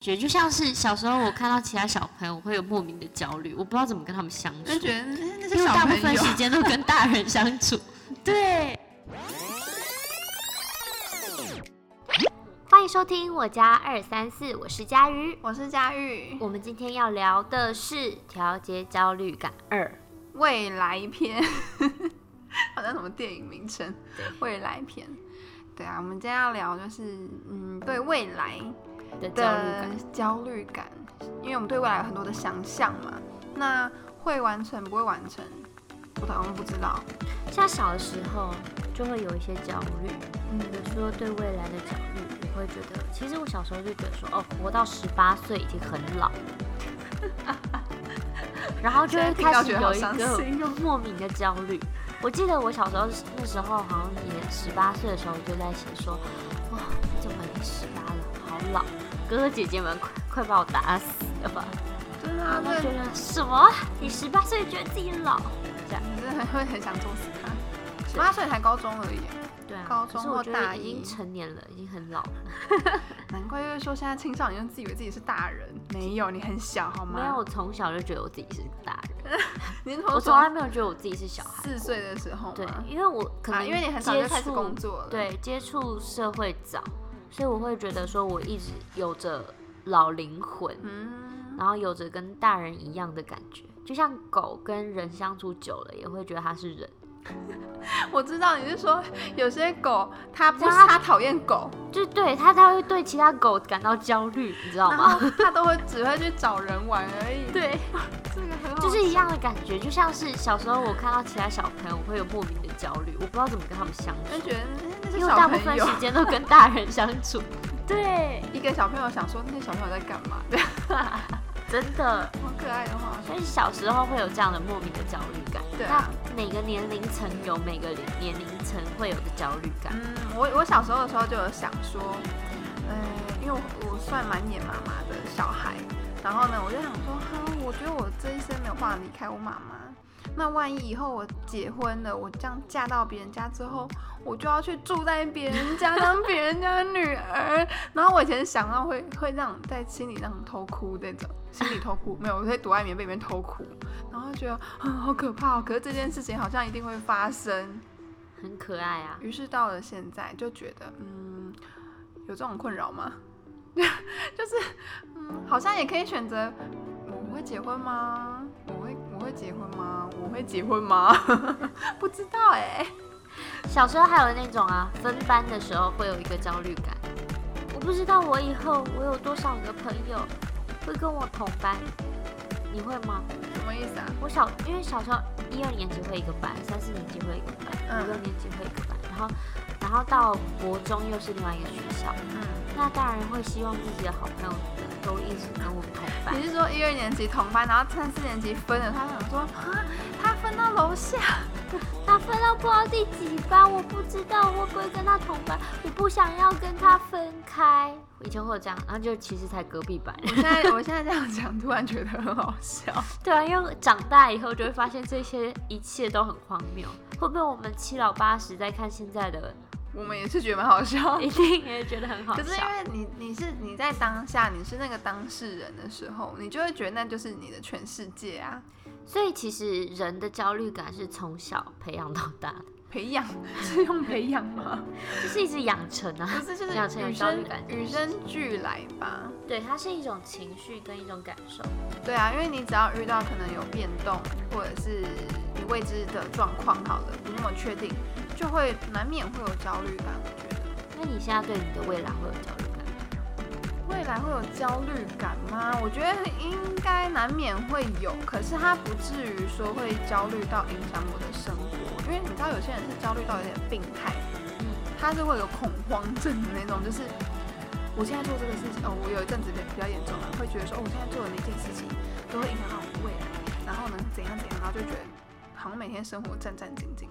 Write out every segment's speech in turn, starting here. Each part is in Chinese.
觉就像是小时候我看到其他小朋友我会有莫名的焦虑，我不知道怎么跟他们相处，就觉得哎那些因为小大部分朋友时间都跟大人相处。对，欢迎收听我家二三四，我是佳瑜。我是佳玉，我们今天要聊的是调节焦虑感二。未来篇，好像什么电影名称？未来篇。对啊，我们今天要聊就是嗯，对未来的焦虑的感，焦虑感，因为我们对未来有很多的想象嘛。那会完成不会完成，我好像不知道。像小的时候就会有一些焦虑，嗯比如说对未来的焦虑，我会觉得，其实我小时候就觉得说，哦，活到十八岁已经很老，然后就会开始有一个哦莫名的焦虑。我记得我小时候那时候好像也十八岁的时候就在写说，老，哥哥姐姐们快快把我打死了吧？真的啊，对，然后觉得什么？你十八岁觉得自己老？这样你真的会很想揍死他。十八岁才高中而已，对啊，高中或大一已经成年了，已经很老了。难怪就是说现在青少年就自以为自己是大人，没有，你很小好吗？没有，我从小就觉得我自己是大人，你是我从来没有觉得我自己是小孩。四岁的时候对，因为我可啊，能因为你很早接就开始触工作了，，对，接触社会早，所以我会觉得说我一直有着老灵魂，嗯，然后有着跟大人一样的感觉，就像狗跟人相处久了，也会觉得它是人。我知道你是说有些狗 它不是它它讨厌狗，就对它，它会对其他狗感到焦虑，你知道吗？后 它都会只会去找人玩而已。，对，这个很好，就是一样的感觉，就像是小时候我看到其他小朋友，我会有莫名的焦虑，我不知道怎么跟他们相处，就觉得因为大部分，时间都跟大人相处。对，一个小朋友想说那些小朋友在干嘛？真的，好可爱的话所以小时候会有这样的莫名的焦虑感。对啊那每个年龄层有每个年龄层会有的焦虑感。嗯，我我小时候的时候就有想说，呃，因为我我算蛮黏妈妈的小孩，然后呢，我就想说，哈，我觉得我这一生没有办法离开我妈妈。那万一以后我结婚了，我这样嫁到别人家之后，我就要去住在别人家当别人家的女儿。然后我以前想到会会让在心里那种偷哭那种，心里偷哭，没有，我会躲在棉被里面偷哭，然后就觉得啊好可怕哦。可是这件事情好像一定会发生。很可爱啊，于是到了现在，就觉得，嗯，有这种困扰吗？就是，嗯，好像也可以选择，我会结婚吗？结婚吗？我会结婚吗？不知道哎、小时候还有那种啊，分班的时候会有一个焦虑感。我不知道我以后我有多少个朋友会跟我同班，你会吗？什么意思啊？我小因为小时候一二年级会一个班，三四年级会一个班，嗯五六年级会一个班，然后然后到国中又是另外一个学校。嗯，那当然会希望自己的好朋友们都一直跟我们同班。你是说一二年级同班，然后三四年级分了，他想说，啊，他分到楼下，他分到不知道第几班，我不知道会不会跟他同班，我不想要跟他分开。以前会有这样，然后就其实才隔壁班。我现在我现在这样讲，突然觉得很好笑。对啊，因为长大以后就会发现这些一切都很荒谬。会不会我们七老八十在看现在的，我们也是觉得蛮好笑。一定也觉得很好笑？可是因为你你是你在当下你是那个当事人的时候，你就会觉得那就是你的全世界啊。所以其实人的焦虑感是从小培养到大的，培养 是用培养吗？就是一直养成啊。不是，就是养成与生焦虑感与生俱来吧。对，它是一种情绪跟一种感受。对啊，因为你只要遇到可能有变动，或者是你未知的状况，好了，不那么确定，就会难免会有焦虑感。我觉得那你现在对你的未来会有焦虑感吗？未来会有焦虑感吗？我觉得应该难免会有，可是它不至于说会焦虑到影响我的生活，因为你知道有些人是焦虑到有点病态，嗯，他是会有恐慌症的那种，就是我现在做这个事情，哦，我有一阵子比比较严重了，会觉得说，哦，我现在做的每件事情都会影响到我的未来，然后呢怎样怎样，然后就觉得好像每天生活战战兢兢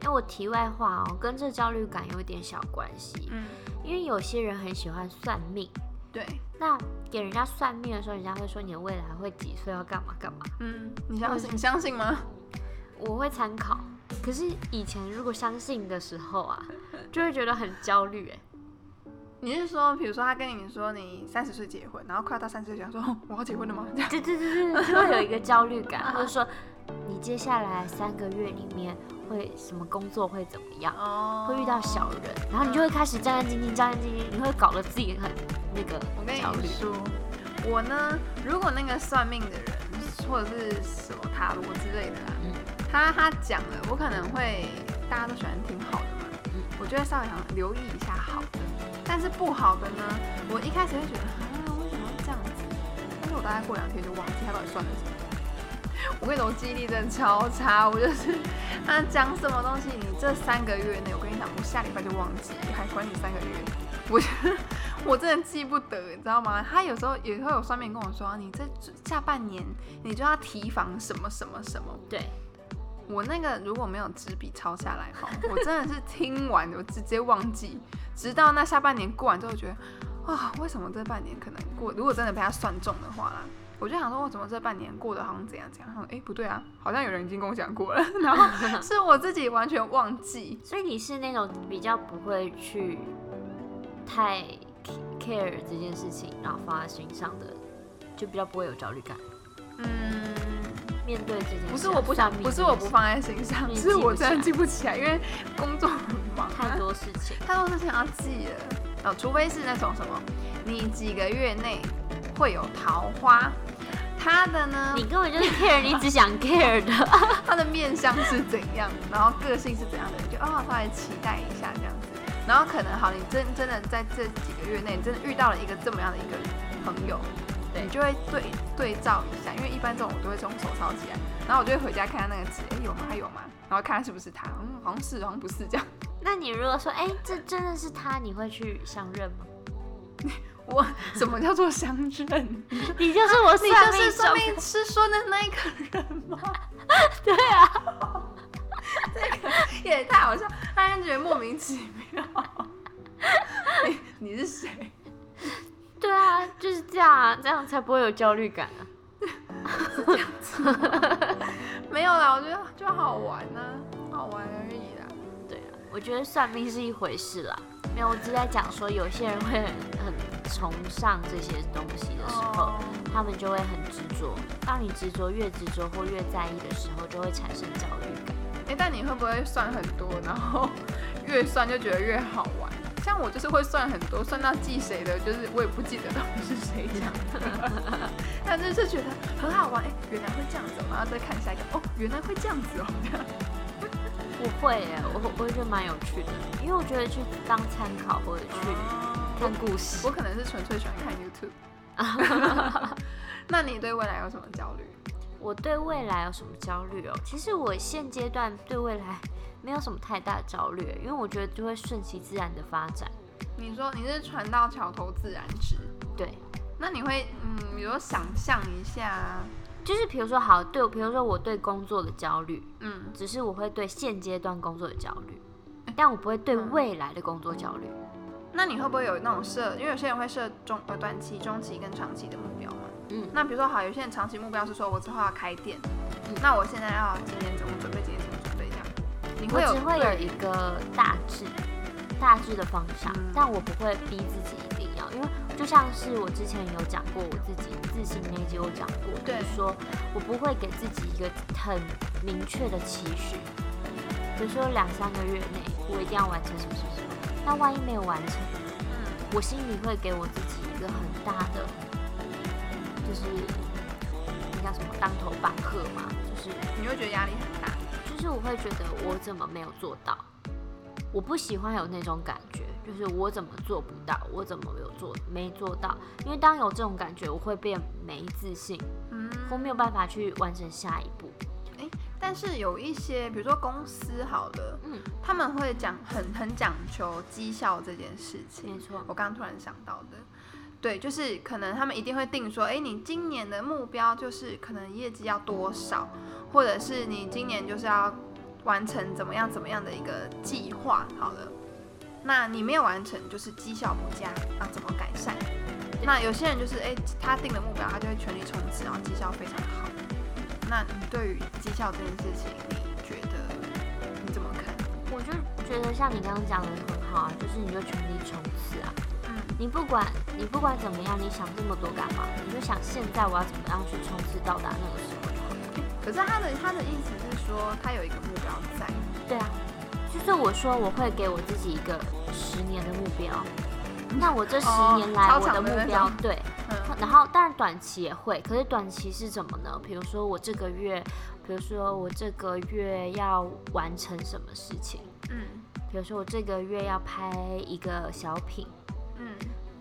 的这样。那我题外话哦，跟这焦虑感有一点小关系，嗯，因为有些人很喜欢算命，对，那给人家算命的时候，人家会说你的未来会几岁，要干嘛干嘛，嗯，你相信你相信吗？我会参考。可是以前如果相信的时候啊，就会觉得很焦虑哎。你是说，比如说他跟你说你三十岁结婚，然后快要到三十岁，想说哦我要结婚了吗？这样对对对对，就会有一个焦虑感，或者说你接下来三个月里面会什么工作会怎么样，哦会遇到小人，然后你就会开始战战兢兢，战战兢兢，你会搞得自己很那个我跟焦虑你。说，我呢，如果那个算命的人或者是什么塔罗之类的他他讲了，我可能会大家都喜欢听好的嘛，嗯我就会稍微想留意一下好的，但是不好的呢，我一开始会觉得啊，为什么会这样子？但是我大概过两天就忘记他到底算了什么。我跟你说，我记忆力真的超差，我就是 他讲什么东西，你这三个月内，我跟你讲，我下礼拜就忘记，还管你三个月，我觉得我真的记不得，你知道吗？他有时候也会有算命跟我说，你这下半年你就要提防什么什么什么。对，我那个如果没有纸笔抄下来哈，我真的是听完我直接忘记，直到那下半年过完之后，觉得啊，为什么这半年可能过？如果真的被他算中的话啦，我就想说，我怎么这半年过得好像怎样怎样？哎、不对啊，好像有人已经跟我讲过了，然后是我自己完全忘记。所以你是那种比较不会去太 care 这件事情，然后放在心上的，就比较不会有焦虑感。嗯，面对这件事啊，不是我不想，不是我不放在心上，是我真的记记不起来，因为工作很忙、啊，太多事情。太多事情要记了。哦，除非是那种什么，你几个月内会有桃花，他的呢，你根本就是 care，你只想 care 的。他的面相是怎样，然后个性是怎样的，你就哦，稍微期待一下这样子。然后可能好，你真真的在这几个月内，你真的遇到了一个这么样的一个朋友，对你就会对对照一下，因为一般这种我都会从手抄起来，然后我就会回家看看那个纸，哎，有吗？还有吗？然后看看是不是他，嗯，好像是，好像不是这样。那你如果说，哎、这真的是他，你会去相认吗？我什么叫做相认？你就是我你算命就是算中命师说的那一个人吗？对啊，这个也太好笑，让人觉得莫名其妙。你你是谁？对啊，就是这样啊，这样才不会有焦虑感啊。没有啦，我觉得就好玩呐、好玩而已啦。对啊，我觉得算命是一回事啦。没有，我只在讲说，有些人会很很崇尚这些东西的时候，哦他们就会很执着。当你执着越执着或越在意的时候，就会产生焦虑感。哎、但你会不会算很多，然后 越算就觉得越好玩？像我就是会算很多，算到记谁的，就是我也不记得到底是谁讲的，但是是觉得很好玩。哎、原来会这样子哦，然后再看下一个，哦，原来会这样子哦，这样。我会耶，我我会觉得蛮有趣的，因为我觉得去当参考或者去看故事我，可能是纯粹喜欢看 YouTube。那你对未来有什么焦虑？我对未来有什么焦虑哦？其实我现阶段对未来没有什么太大的焦虑，因为我觉得就会顺其自然的发展。你说你是船到桥头自然直，对，那你会嗯，比如说想象一下，就是比如说好，对，比如说我对工作的焦虑，嗯，只是我会对现阶段工作的焦虑，但我不会对嗯未来的工作焦虑。那你会不会有那种设？因为有些人会设中呃短期、中期跟长期的目标嘛。嗯那比如说好，有些人长期目标是说我之后要开店，嗯那我现在要今年怎么准备，今年怎么。你会有我只会有一个大致、大致的方向，嗯但我不会逼自己一定要，因为就像是我之前有讲过，我自己自信那一集有讲过，就对是说我不会给自己一个很明确的期许，比如说两三个月内我一定要完成什么什么什么，那万一没有完成，嗯我心里会给我自己一个很大的，就是那叫什么当头棒喝嘛，就是你会觉得压力很大。就是我会觉得我怎么没有做到，我不喜欢有那种感觉，就是我怎么做不到，我怎么没有做没做到，因为当有这种感觉，我会变没自信，嗯，我没有办法去完成下一步。但是有一些，比如说公司好了，嗯，他们会讲很很讲求绩效这件事情。没错，我刚刚突然想到的，对，就是可能他们一定会定说，哎，你今年的目标就是可能业绩要多少，或者是你今年就是要完成怎么样怎么样的一个计划。好了，那你没有完成，就是绩效不佳，那怎么改善？那有些人就是，哎，他定的目标，他就会全力冲刺，然后绩效非常好。那你对于绩效这件事情，你觉得你怎么看？我就觉得像你刚刚讲的很好啊，就是你就全力冲刺啊，你不管你不管怎么样，你想这么多干嘛？你就想现在我要怎么样去冲刺到达那个时候就好了。可是他的他的意思是说，他有一个目标在。对啊，就是我说我会给我自己一个十年的目标。那我这十年来我的目标，对，然后当然短期也会，可是短期是怎么呢？比如说我这个月，比如说我这个月要完成什么事情？嗯，比如说我这个月要拍一个小品。嗯，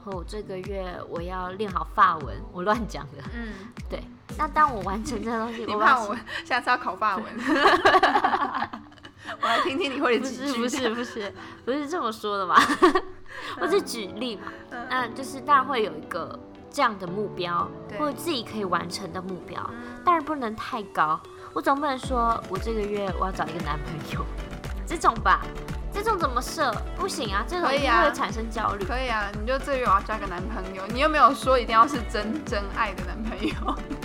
或我这个月我要练好法文，我乱讲的。嗯，对。那当我完成这个东西，你怕我下次要考法文？我来听听你会几句。不是不是不是不是这么说的嘛？我是举例嘛。那就是当然会有一个这样的目标，或者自己可以完成的目标，当然不能太高。我总不能说我这个月我要找一个男朋友，这种吧。这种怎么设？不行啊，这种一定会产生焦虑。可以啊，你就这个月我要交个男朋友，你又没有说一定要是真真爱的男朋友。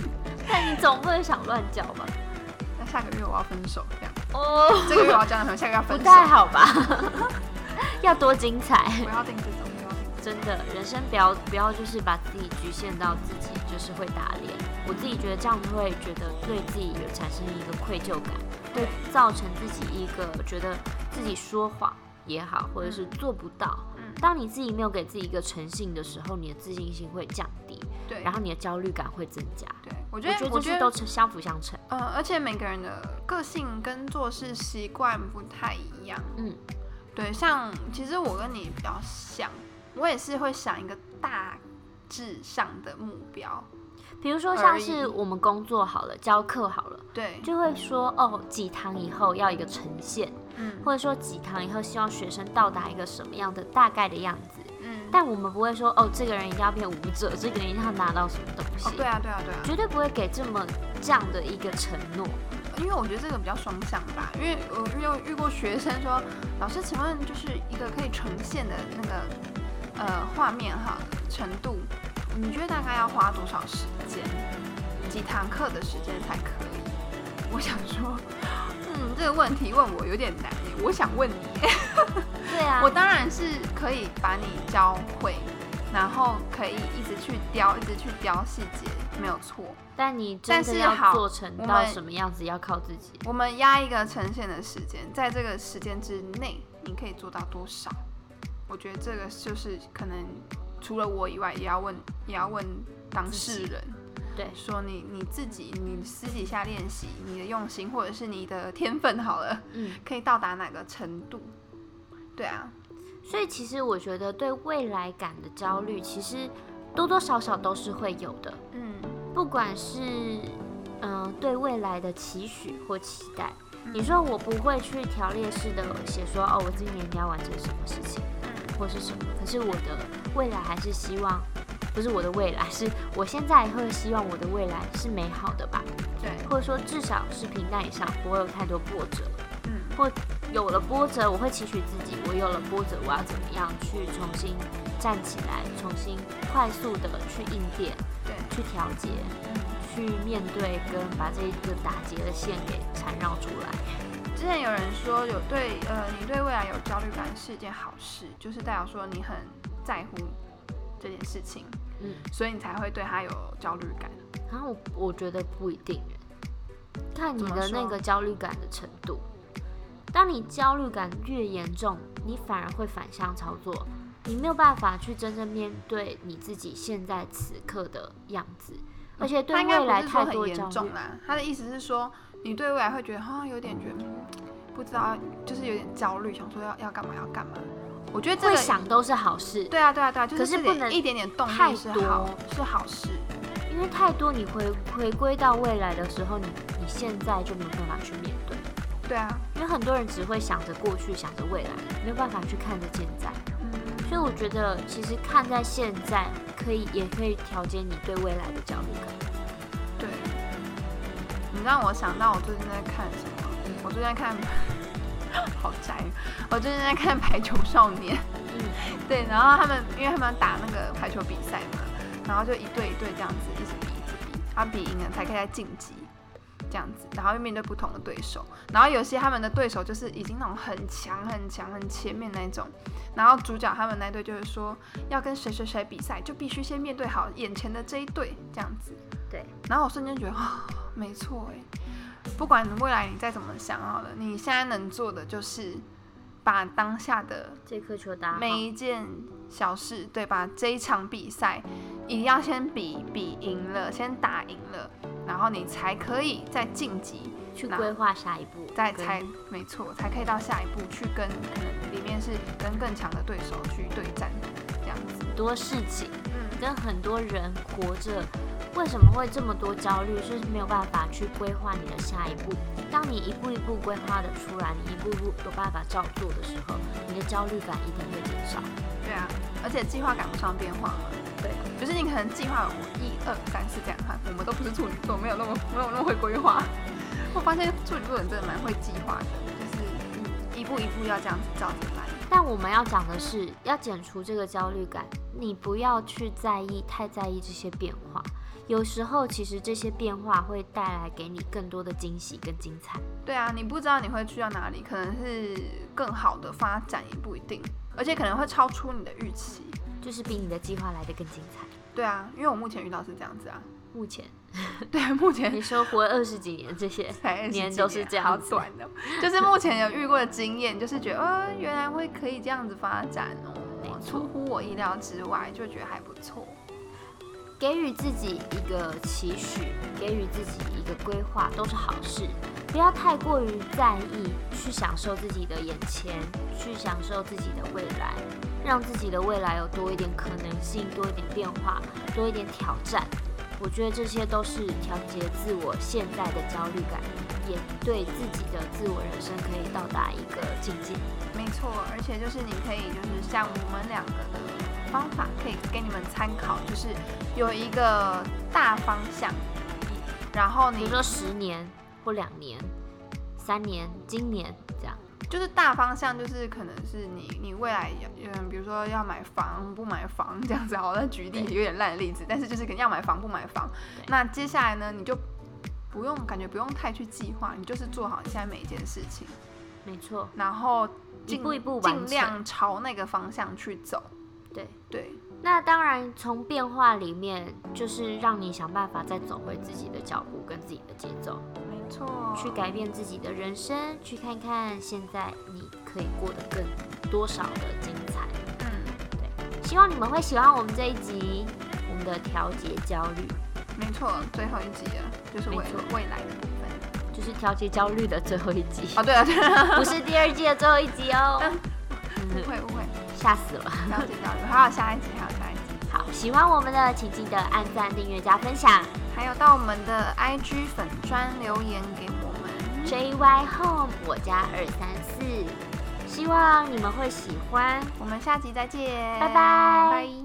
但你总不能想乱交吧？那下个月我要分手，这样。哦。这个月我要交男朋友，下个月要分手。不太好吧？要多精彩！不要定这种，真的，人生不要不要就是把自己局限到自己就是会打脸。我自己觉得这样会觉得对自己有产生一个愧疚感，会造成自己一个觉得。自己说谎也好，或者是做不到。嗯，当你自己没有给自己一个诚信的时候，你的自信心会降低。对，然后你的焦虑感会增加。对，我觉得我觉得都相辅相成。嗯，而且每个人的个性跟做事习惯不太一样。嗯，对，像其实我跟你比较像，我也是会想一个大致上的目标。比如说像是我们工作好了，教课好了，对，就会说哦，几堂以后要一个呈现，嗯，或者说几堂以后希望学生到达一个什么样的大概的样子，嗯，但我们不会说哦，这个人一定要变舞者，这个人一定要拿到什么东西，对啊，对啊，对啊，绝对不会给这么这样的一个承诺，因为我觉得这个比较双向吧，因为我遇遇过学生说，老师，请问就是一个可以呈现的那个呃画面哈程度。你觉得大概要花多少时间？几堂课的时间才可以？我想说，嗯，这个问题问我有点难耶。我想问你，对啊，我当然是可以把你教会，然后可以一直去雕，一直去雕细节，没有错。但你真的要做成到什么样子，要靠自己。我们压一个呈现的时间，在这个时间之内，你可以做到多少？我觉得这个就是可能。除了我以外，也要问，也要问当事人，对，说你你自己，你私底下练习，你的用心，或者是你的天分，好了，嗯，可以到达哪个程度？对啊，所以其实我觉得对未来感的焦虑，其实多多少少都是会有的，嗯，不管是嗯对未来的期许或期待，你说我不会去条列式的写说，哦，我今年一定要完成什么事情。或是什么？可是我的未来还是希望，不是我的未来，是我现在会希望我的未来是美好的吧？对，或者说至少是平淡以上，不会有太多波折。嗯，或有了波折，我会期许自己，我有了波折，我要怎么样去重新站起来，重新快速的去应变，对，去调节，去面对跟把这个打结的线给缠绕出来。之前有人说有对呃，你对未来有焦虑感是一件好事，就是代表说你很在乎这件事情，嗯，所以你才会对他有焦虑感。然后我我觉得不一定，看你的那个焦虑感的程度。当你焦虑感越严重，你反而会反向操作，你没有办法去真正面对你自己现在此刻的样子，而且对未来太多焦虑。他的意思是说。你对未来会觉得好像有点觉得不知道，就是有点焦虑，想说要要干嘛要干嘛。我觉得这个想都是好事。对啊对啊对啊，就是不能一点点动力是好是好事，因为太多你回回归到未来的时候，你你现在就没有办法去面对。对啊，因为很多人只会想着过去，想着未来，没有办法去看着现在。嗯，所以我觉得其实看在现在，可以也可以调节你对未来的焦虑感。让我想到我最近在看什么？我最近在看，好宅。我最近在看 《排球少年》。嗯，对。然后他们，因为他们打那个排球比赛嘛，然后就一队一队这样子一直比，一直比，他比赢了才可以再晋级。这样子，然后又面对不同的对手，然后有些他们的对手就是已经那种很强很强很前面那种，然后主角他们那队就是说要跟谁谁谁比赛，就必须先面对好眼前的这一队这样子。对，然后我瞬间觉得啊，没错哎，不管未来你再怎么想好了，你现在能做的就是把当下的这颗球打每一件小事，对吧？这一场比赛一定要先比比赢了，先打赢了。然后你才可以再晋级，去规划下一步，再才没错，才可以到下一步去跟可能里面是跟更强的对手去对战，这样子。很多事情，嗯，跟很多人活着，为什么会这么多焦虑？就是没有办法去规划你的下一步。当你一步一步规划的出来，你一步步有办法照做的时候，你的焦虑感一定会减少。对啊，而且计划赶不上变化嘛。对，就是你可能计划一二三四这样看，我们都不是处女座，没有那么没有那么会规划。我发现处女座人真的蛮会计划的，就是一步一步要这样子照着来。但我们要讲的是，要减除这个焦虑感，你不要去在意太在意这些变化。有时候其实这些变化会带来给你更多的惊喜跟精彩。对啊，你不知道你会去到哪里，可能是更好的发展也不一定，而且可能会超出你的预期。就是比你的计划来的更精彩。对啊，因为我目前遇到是这样子啊。目前，对，目前你说活二十几年，这些 年都是这样，好短的。就是目前有遇过的经验，就是觉得，呃，原来会可以这样子发展哦，出乎我意料之外，就觉得还不错。给予自己一个期许，给予自己一个规划，都是好事。不要太过于在意，去享受自己的眼前，去享受自己的未来，让自己的未来有多一点可能性，多一点变化，多一点挑战。我觉得这些都是调节自我现在的焦虑感，也对自己的自我人生可以到达一个境界。没错，而且就是你可以就是像我们两个的方法，可以给你们参考，就是有一个大方向，然后你说十年。或两年、三年、今年这样，就是大方向，就是可能是你你未来嗯，比如说要买房不买房这样子，好，那举例有点烂的例子，但是就是肯定要买房不买房。那接下来呢，你就不用感觉不用太去计划，你就是做好你现在每一件事情，没错，然后一步一步尽量朝那个方向去走。对对，那当然从变化里面，就是让你想办法再走回自己的脚步跟自己的节奏。错，去改变自己的人生，去看看现在你可以过得更多少的精彩。嗯，对，希望你们会喜欢我们这一集，我们的调节焦虑。没错，最后一集了，就是未未来的部分，就是调节焦虑的最后一集。哦，对啊，对啊，不是第二季的最后一集哦。误会误会，吓死了。调节焦虑，还有下一集，还有下一集。好，喜欢我们的，请记得按赞、订阅、加分享。还有到我们的 IG 粉专留言给我们，JY Home 我家二三四，希望你们会喜欢。我们下集再见，拜拜。